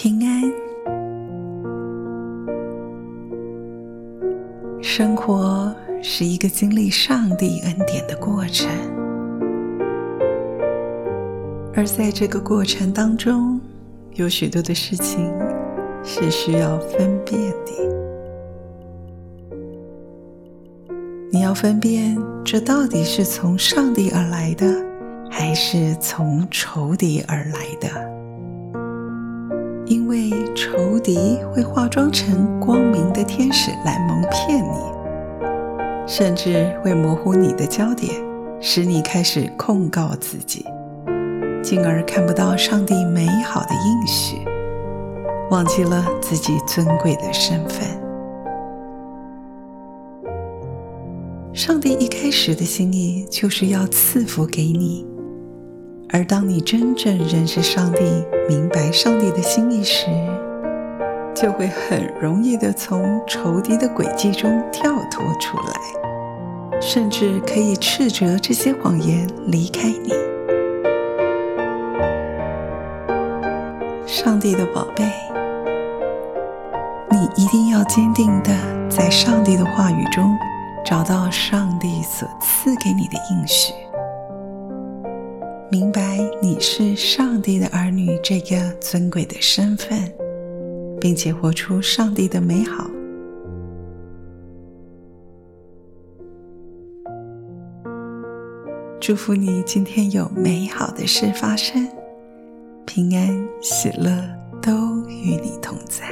平安。生活是一个经历上帝恩典的过程，而在这个过程当中，有许多的事情是需要分辨的。你要分辨，这到底是从上帝而来的，还是从仇敌而来的？因为仇敌会化妆成光明的天使来蒙骗你，甚至会模糊你的焦点，使你开始控告自己，进而看不到上帝美好的应许，忘记了自己尊贵的身份。上帝一开始的心意就是要赐福给你。而当你真正认识上帝、明白上帝的心意时，就会很容易地从仇敌的诡计中跳脱出来，甚至可以斥责这些谎言离开你。上帝的宝贝，你一定要坚定地在上帝的话语中找到上帝所赐给你的应许。明白你是上帝的儿女这个尊贵的身份，并且活出上帝的美好。祝福你今天有美好的事发生，平安喜乐都与你同在。